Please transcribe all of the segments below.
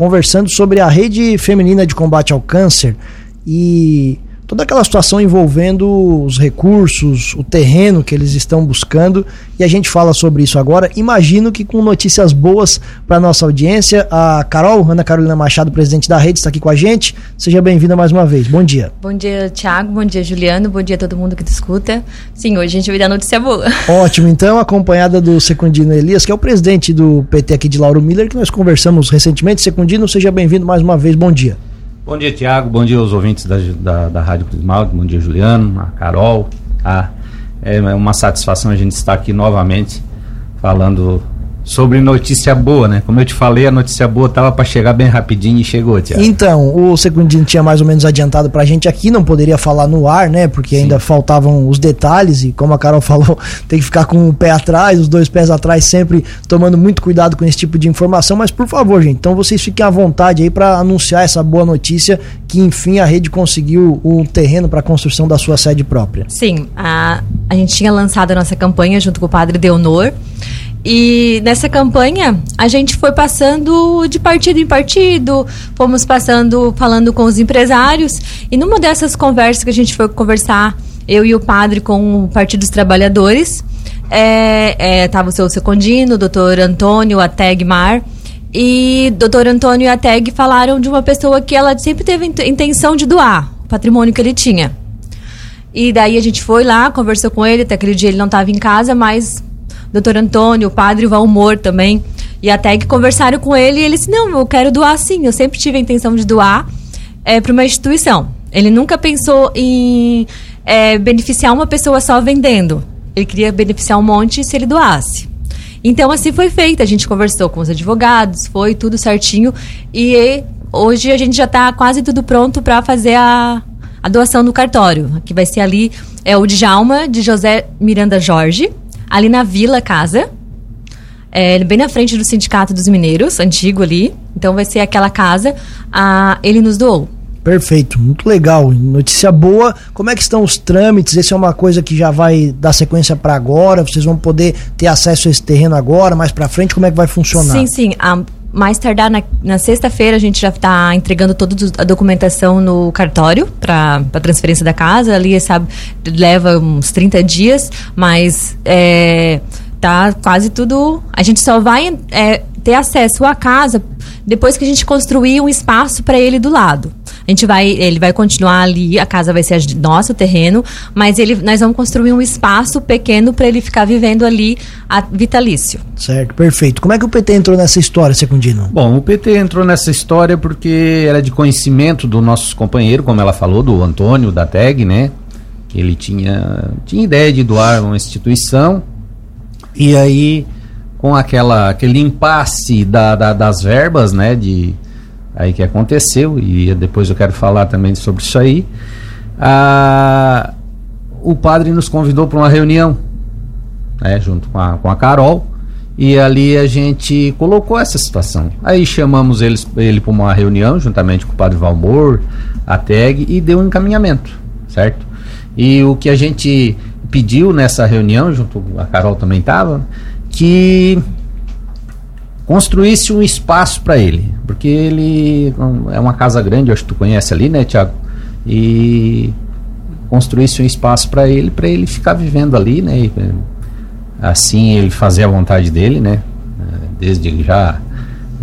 conversando sobre a rede feminina de combate ao câncer e toda aquela situação envolvendo os recursos, o terreno que eles estão buscando, e a gente fala sobre isso agora. Imagino que com notícias boas para nossa audiência, a Carol, Ana Carolina Machado, presidente da rede, está aqui com a gente. Seja bem-vinda mais uma vez. Bom dia. Bom dia, Thiago. Bom dia, Juliano. Bom dia a todo mundo que te escuta. Sim, hoje a gente vai dar notícia boa. Ótimo. Então, acompanhada do Secundino Elias, que é o presidente do PT aqui de Lauro Miller, que nós conversamos recentemente. Secundino, seja bem-vindo mais uma vez. Bom dia. Bom dia, Tiago. Bom dia aos ouvintes da, da, da Rádio Prismal. Bom dia, Juliano, a Carol. Tá? É uma satisfação a gente estar aqui novamente falando sobre notícia boa, né? Como eu te falei, a notícia boa tava para chegar bem rapidinho e chegou, Tiago. Então, o Secundinho tinha mais ou menos adiantado pra gente aqui, não poderia falar no ar, né? Porque Sim. ainda faltavam os detalhes e como a Carol falou, tem que ficar com o pé atrás, os dois pés atrás, sempre tomando muito cuidado com esse tipo de informação, mas por favor, gente, então vocês fiquem à vontade aí para anunciar essa boa notícia que enfim a rede conseguiu o terreno para a construção da sua sede própria. Sim, a, a gente tinha lançado a nossa campanha junto com o Padre Deonor e nessa campanha a gente foi passando de partido em partido, fomos passando, falando com os empresários. E numa dessas conversas que a gente foi conversar, eu e o padre com o Partido dos Trabalhadores, é, é, o seu Secondino, o doutor Antônio, a Tegmar. E doutor Antônio e a Teg falaram de uma pessoa que ela sempre teve intenção de doar o patrimônio que ele tinha. E daí a gente foi lá, conversou com ele, até aquele dia ele não estava em casa, mas doutor Antônio, o padre Valmor também, e até que conversaram com ele e ele disse, não, eu quero doar sim, eu sempre tive a intenção de doar é, para uma instituição. Ele nunca pensou em é, beneficiar uma pessoa só vendendo. Ele queria beneficiar um monte se ele doasse. Então assim foi feito. A gente conversou com os advogados, foi tudo certinho e hoje a gente já está quase tudo pronto para fazer a, a doação no cartório, que vai ser ali é o Djalma de José Miranda Jorge, ali na Vila Casa. É, bem na frente do Sindicato dos Mineiros, antigo ali. Então vai ser aquela casa. Ah, ele nos doou. Perfeito, muito legal. Notícia boa. Como é que estão os trâmites? Esse é uma coisa que já vai dar sequência para agora. Vocês vão poder ter acesso a esse terreno agora, mais para frente. Como é que vai funcionar? Sim, sim. A, mais tardar na, na sexta-feira a gente já está entregando toda a documentação no cartório para transferência da casa. Ali, sabe, leva uns 30 dias, mas é, tá quase tudo. A gente só vai é, ter acesso à casa depois que a gente construir um espaço para ele do lado. A gente vai, ele vai continuar ali, a casa vai ser nosso terreno, mas ele, nós vamos construir um espaço pequeno para ele ficar vivendo ali a vitalício. Certo, perfeito. Como é que o PT entrou nessa história, Secundino? Bom, o PT entrou nessa história porque era de conhecimento do nosso companheiro, como ela falou, do Antônio da TEG, né? Ele tinha, tinha ideia de doar uma instituição e aí com aquela aquele impasse da, da, das verbas, né, de aí que aconteceu, e depois eu quero falar também sobre isso aí. Ah, o padre nos convidou para uma reunião, né, junto com a, com a Carol, e ali a gente colocou essa situação. Aí chamamos eles, ele para uma reunião, juntamente com o padre Valmor, a TEG, e deu um encaminhamento, certo? E o que a gente pediu nessa reunião, junto a Carol também estava, que construísse um espaço para ele, porque ele é uma casa grande, acho que tu conhece ali, né, Tiago? E construísse um espaço para ele, para ele ficar vivendo ali, né? E, assim ele fazer a vontade dele, né? Desde já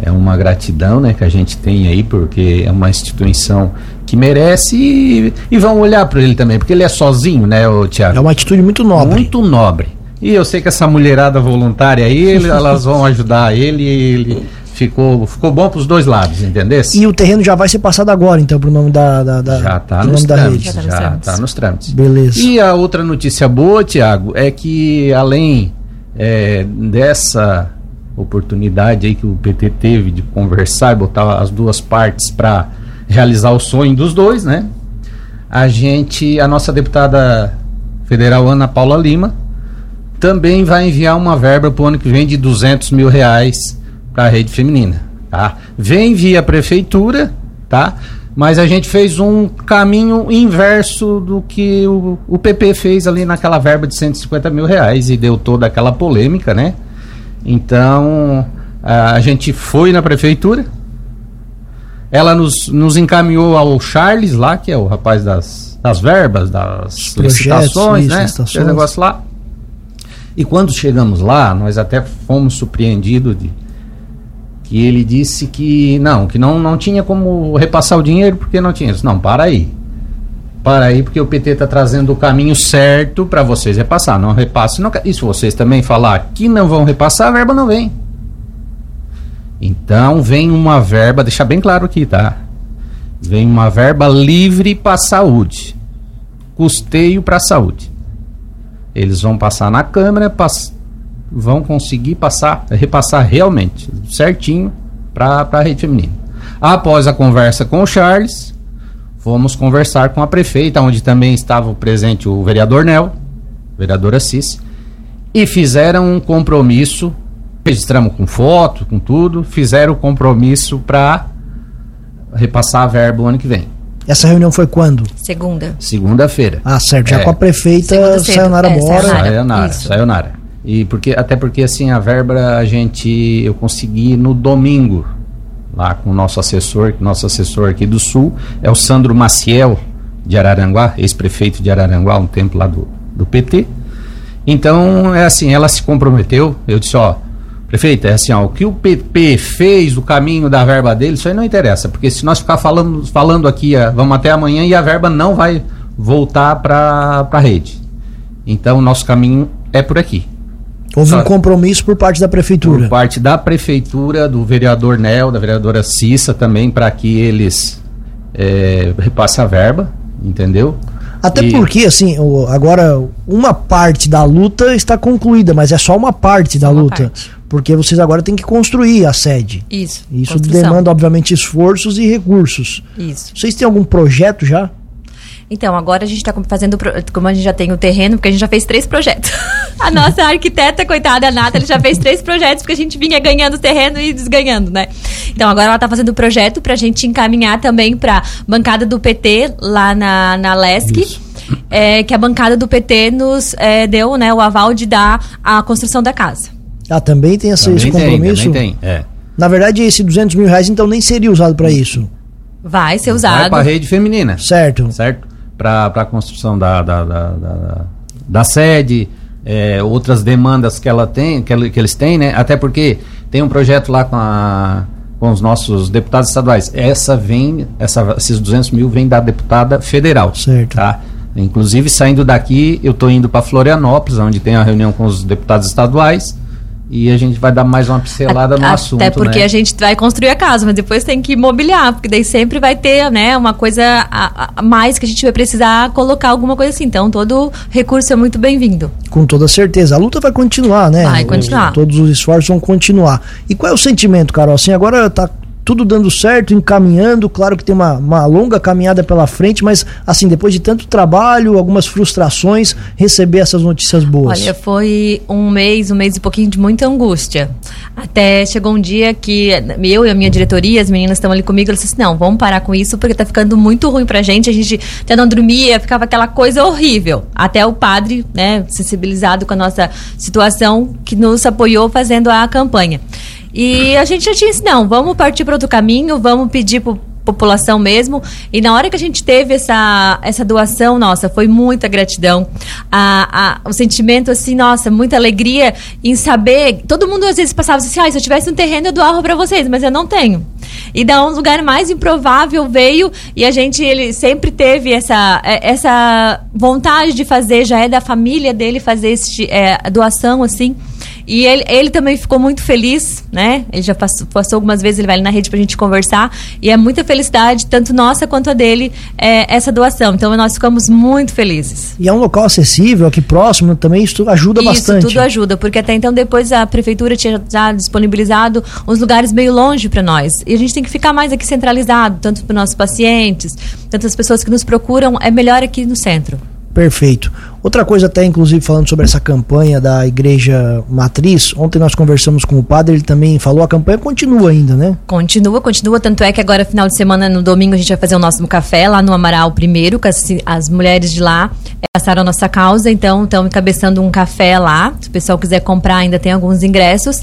é uma gratidão, né, que a gente tem aí, porque é uma instituição que merece e, e vão olhar para ele também, porque ele é sozinho, né, o Tiago? É uma atitude muito nobre. Muito nobre. E eu sei que essa mulherada voluntária aí, ele, elas vão ajudar ele e ele ficou, ficou bom para os dois lados, entendeu? E o terreno já vai ser passado agora, então, para o nome da, da, da já está nos, trâmites, já está tá nos trâmites. Beleza. E a outra notícia boa, Tiago, é que além é, dessa oportunidade aí que o PT teve de conversar e botar as duas partes para realizar o sonho dos dois, né? A gente, a nossa deputada federal Ana Paula Lima também vai enviar uma verba para o ano que vem de 200 mil reais para a rede feminina, tá? Vem via prefeitura, tá? Mas a gente fez um caminho inverso do que o, o PP fez ali naquela verba de 150 mil reais e deu toda aquela polêmica, né? Então a gente foi na prefeitura, ela nos, nos encaminhou ao Charles lá, que é o rapaz das, das verbas, das projetos, licitações, isso, né? licitações. Negócio lá. E quando chegamos lá, nós até fomos surpreendidos de que ele disse que não, que não, não tinha como repassar o dinheiro porque não tinha. Disse, Não, para aí. Para aí, porque o PT está trazendo o caminho certo para vocês repassar. Não repasse. Não, e se vocês também falar que não vão repassar, a verba não vem. Então vem uma verba, deixar bem claro aqui, tá? Vem uma verba livre para saúde. Custeio para saúde. Eles vão passar na Câmara, pass vão conseguir passar, repassar realmente, certinho, para a rede feminina. Após a conversa com o Charles, fomos conversar com a prefeita, onde também estava presente o vereador Nel, vereadora Cis, e fizeram um compromisso, registramos com foto, com tudo, fizeram o compromisso para repassar a verba o ano que vem. Essa reunião foi quando? Segunda. Segunda-feira. Ah, certo. Já É. com a prefeita. Sayonara É, Bora. Sayonara. Sayonara, isso. sayonara. E porque, até porque assim, a verba a gente, eu consegui no domingo, lá com o nosso assessor, que nosso assessor aqui do Sul é o Sandro Maciel, de Araranguá, ex-prefeito de Araranguá, um tempo lá do, do PT. Então, é assim, ela se comprometeu, eu disse, ó, prefeita, é assim, ó, o que o PP fez, o caminho da verba dele, isso aí não interessa, porque se nós ficar falando, falando aqui, vamos até amanhã e a verba não vai voltar para a rede. Então, o nosso caminho é por aqui. Houve um Só- compromisso por parte da prefeitura. Por parte da prefeitura, do vereador Nel, da vereadora Cissa também, para que eles é, repassem a verba, entendeu? Até E- porque, assim, agora uma parte da luta está concluída, mas é só uma parte da uma luta. parte. Porque vocês agora têm que construir a sede. Isso. Isso construção. demanda, obviamente, esforços e recursos. Isso. Vocês têm algum projeto já? Então, agora a gente está fazendo, como a gente já tem o terreno, porque a gente já fez três projetos. a nossa arquiteta, coitada, a Nathalie, já fez três projetos, porque a gente vinha ganhando terreno e desganhando, né? Então, agora ela está fazendo o projeto para a gente encaminhar também para bancada do PT lá na, na LESC. Isso. é, que a bancada do PT nos é, deu né, o aval de dar a construção da casa. Ah, também tem esse, esse Também tem, compromisso? também tem. É. Na verdade, esse 200 mil reais, então, nem seria usado para isso. Vai ser Vai usado. para a rede feminina, Certo. certo? Para a construção da, da, da, da, da sede, é, outras demandas que ela tem, que, ela- que eles têm, né? Até porque tem um projeto lá com, a, com os nossos deputados estaduais. Essa vem, essa, esses 200 mil vem da deputada federal. Certo. Tá? Inclusive, saindo daqui, eu estou indo para Florianópolis, onde tem a reunião com os deputados estaduais. E a gente vai dar mais uma pincelada no A- assunto. Até porque né? a gente vai construir a casa, mas depois tem que mobiliar, porque daí sempre vai ter, né, uma coisa a, a mais que a gente vai precisar colocar alguma coisa assim. Então, todo recurso é muito bem-vindo. Com toda certeza. A luta vai continuar, né? Vai continuar. todos os esforços vão continuar. E qual é o sentimento, Carol? Assim, agora tá tudo dando certo, encaminhando. Claro que tem uma, uma longa caminhada pela frente, mas, assim, depois de tanto trabalho, algumas frustrações, receber essas notícias boas. Olha, foi um mês, um mês e pouquinho de muita angústia. Até chegou um dia que eu e a minha diretoria, as meninas estão ali comigo, elas disseram assim, não, vamos parar com isso porque tá ficando muito ruim pra gente, a gente até não dormia, ficava aquela coisa horrível. Até o padre, né, sensibilizado com a nossa situação, que nos apoiou fazendo a campanha. E a gente já disse, não, vamos partir para outro caminho, vamos pedir pro população mesmo. E na hora que a gente teve essa, essa doação, nossa, foi muita gratidão. A, a, o sentimento, assim, nossa, muita alegria em saber. Todo mundo às vezes passava assim, ah, se eu tivesse um terreno, eu doava para vocês, mas eu não tenho. E da um lugar mais improvável veio e a gente ele sempre teve essa, é, essa vontade de fazer, já é da família dele fazer esse, é, doação assim. E ele, ele também ficou muito feliz, né? Ele já passou, passou algumas vezes, ele vai ali na rede pra gente conversar. E é muita felicidade, tanto nossa quanto a dele, é, essa doação. Então nós ficamos muito felizes. E é um local acessível, aqui próximo, também isso ajuda Isso bastante. tudo ajuda, porque até então depois a prefeitura tinha já disponibilizado uns lugares meio longe para nós. E a gente tem que ficar mais aqui centralizado, tanto para nossos pacientes, tantas pessoas que nos procuram, é melhor aqui no centro. Perfeito. Outra coisa, até inclusive falando sobre essa campanha da Igreja Matriz, ontem nós conversamos com o padre, ele também falou, a campanha continua ainda, né? Continua, continua, tanto é que agora, final de semana, no domingo, a gente vai fazer o nosso café lá no Amaral primeiro, com as, as mulheres de lá passaram a nossa causa, então estão encabeçando um café lá. Se o pessoal quiser comprar, ainda tem alguns ingressos.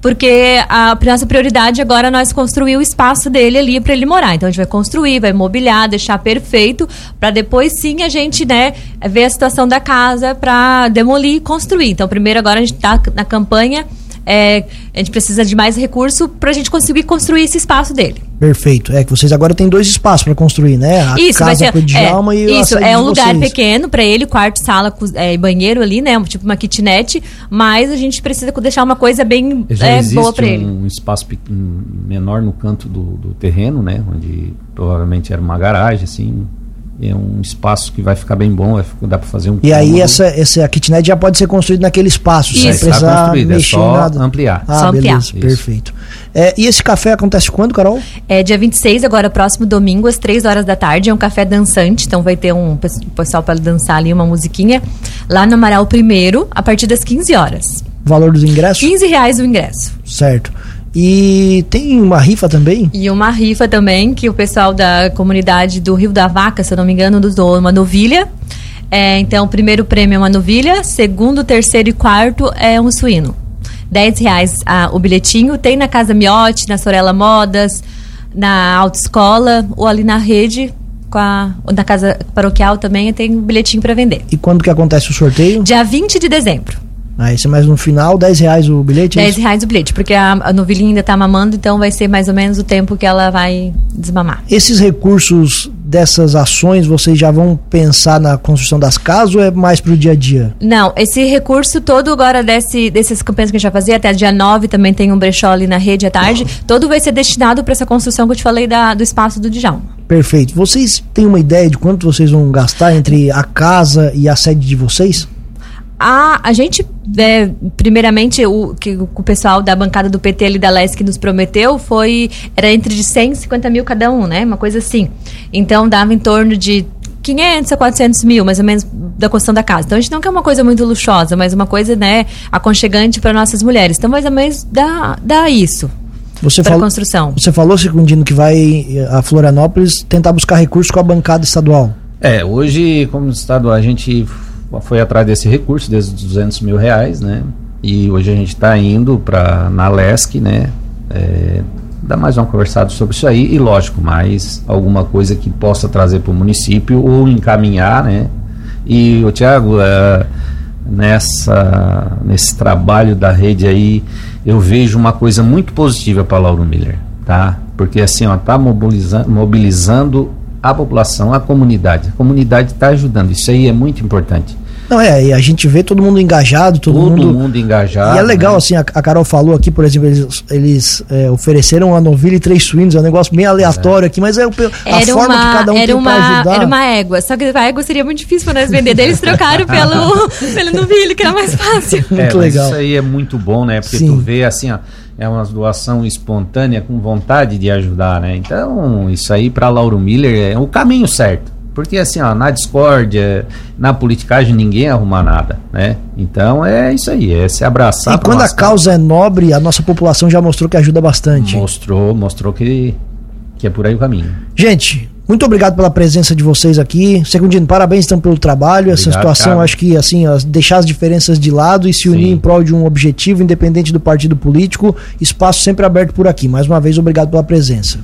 Porque a nossa prioridade agora é nós construir o espaço dele ali para ele morar. Então a gente vai construir, vai mobiliar, deixar perfeito, para depois sim a gente, né, ver a situação da casa para demolir e construir. Então primeiro agora a gente está na campanha é, a gente precisa de mais recurso para a gente conseguir construir esse espaço dele. Perfeito. É que vocês agora têm dois espaços para construir, né? A isso, casa vai ser, Djalma é, e Isso, é um lugar vocês. pequeno para ele, quarto, sala é, e é, banheiro ali, né? Tipo uma kitnet, mas a gente precisa deixar uma coisa bem é, boa para ele. um espaço menor no canto do, do terreno, né? Onde provavelmente era uma garagem, assim, é um espaço que vai ficar bem bom, vai, dá para fazer um. E aí essa, essa kitnet já pode ser construída naquele espaço, Isso. sem precisar é mexer é só nada. ampliar. Ah, só beleza, ampliar. perfeito. É, e esse café acontece quando, Carol? É dia 26, agora próximo domingo, às 3 horas da tarde. É um café dançante, então vai ter um pessoal para dançar ali uma musiquinha. Lá no Amaral Primeiro, a partir das 15 horas. Valor dos ingressos? 15 reais o ingresso. Certo. E tem uma rifa também? E uma rifa também, que o pessoal da comunidade do Rio da Vaca, se eu não me engano, nos doou uma novilha. É, então, o primeiro prêmio é uma novilha, segundo, terceiro e quarto é um suíno. 10 reais ah, o bilhetinho. Tem na Casa Miote, na Sorella Modas, na Autoescola ou ali na rede. Com a, na casa paroquial também tem um bilhetinho para vender. E quando que acontece o sorteio? Dia 20 de dezembro. Esse é mais no final, 10 reais o bilhete? 10 é reais o bilhete, porque a, a novilhinha ainda está mamando, então vai ser mais ou menos o tempo que ela vai desmamar. Esses recursos dessas ações, vocês já vão pensar na construção das casas ou é mais para o dia a dia? Não, esse recurso todo agora desse, desses campanhas que a gente vai fazer, até dia 9 também tem um brechó ali na rede à tarde, uhum. todo vai ser destinado para essa construção que eu te falei da, do espaço do Djalma. Perfeito. Vocês têm uma ideia de quanto vocês vão gastar entre a casa e a sede de vocês? A, a gente, é, primeiramente, o que o pessoal da bancada do PT ali da LESC nos prometeu foi. Era entre de 100 e 50 mil cada um, né? Uma coisa assim. Então dava em torno de 500 a 400 mil, mais ou menos, da construção da casa. Então a gente não quer uma coisa muito luxuosa, mas uma coisa, né, aconchegante para nossas mulheres. Então, mais ou menos, dá, dá isso. Você para falou, construção. Você falou, Secundino, que vai a Florianópolis tentar buscar recursos com a bancada estadual. É, hoje, como estadual, a gente foi atrás desse recurso, desses 200 mil reais, né? E hoje a gente está indo para na LESC, né? É, mais uma conversada sobre isso aí e lógico, mais alguma coisa que possa trazer para o município ou encaminhar, né? E o Tiago, é, nessa nesse trabalho da rede aí, eu vejo uma coisa muito positiva para Lauro Miller, tá? Porque assim, ó, tá mobilizando, mobilizando a população, a comunidade. A comunidade está ajudando. Isso aí é muito importante. Não, é, e a gente vê todo mundo engajado, todo, todo mundo, mundo engajado. E é legal, né? assim, a, a, Carol falou aqui, por exemplo, eles, eles é, ofereceram uma novilha e três suínos, é um negócio bem aleatório é. aqui, mas é a era forma uma, que cada um era tem uma, pra ajudar. Era uma égua, só que a égua seria muito difícil para nós vender, eles trocaram pelo, pelo novilho, que era mais fácil. Muito é, legal. Isso aí é muito bom, né? Porque Sim. tu vê, assim, ó, é uma doação espontânea com vontade de ajudar, né? Então, isso aí para Lauro Miller é o caminho certo. Porque assim, ó, na discórdia, na politicagem, ninguém arruma nada, né? Então é isso aí, é se abraçar. E quando a causa é nobre, a nossa população já mostrou que ajuda bastante. Mostrou, mostrou que, que é por aí o caminho. Gente, muito obrigado pela presença de vocês aqui. Segundino, parabéns então pelo trabalho. Obrigado, Essa situação, cara. acho que assim, deixar as diferenças de lado e se unir Sim. em prol de um objetivo, independente do partido político. Espaço sempre aberto por aqui. Mais uma vez, obrigado pela presença.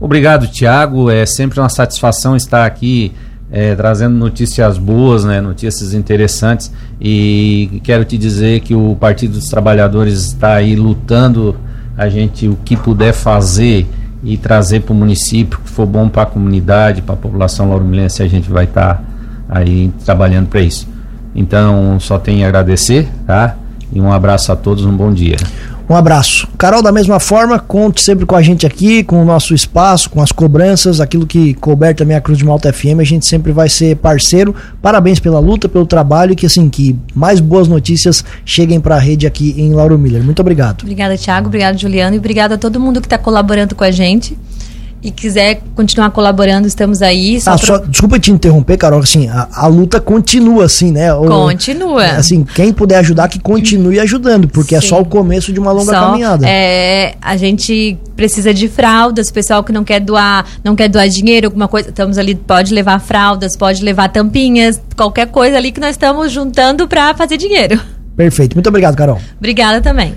Obrigado, Tiago. É sempre uma satisfação estar aqui é, trazendo notícias boas, né, notícias interessantes. E quero te dizer que o Partido dos Trabalhadores está aí lutando a gente o que puder fazer e trazer para o município, que for bom para a comunidade, para a população lauromilense, a gente vai estar tá aí trabalhando para isso. Então, só tenho a agradecer, tá? E um abraço a todos, um bom dia. Um abraço. Carol, da mesma forma, conte sempre com a gente aqui, com o nosso espaço, com as cobranças, aquilo que couber também a Cruz de Malta FM, a gente sempre vai ser parceiro. Parabéns pela luta, pelo trabalho e que assim, que mais boas notícias cheguem para a rede aqui em Lauro Miller. Muito obrigado. Obrigada, Thiago. Obrigada, Juliano. E obrigada a todo mundo que está colaborando com a gente. E quiser continuar colaborando, estamos aí. Só ah, pra... só, desculpa te interromper, Carol, assim, a, a luta continua assim, né? O, continua. Assim, quem puder ajudar, que continue ajudando, porque Sim. é só o começo de uma longa só, caminhada. É, a gente precisa de fraldas, pessoal que não quer doar, não quer doar dinheiro, alguma coisa, estamos ali, pode levar fraldas, pode levar tampinhas, qualquer coisa ali que nós estamos juntando para fazer dinheiro. Perfeito. Muito obrigado, Carol. Obrigada também.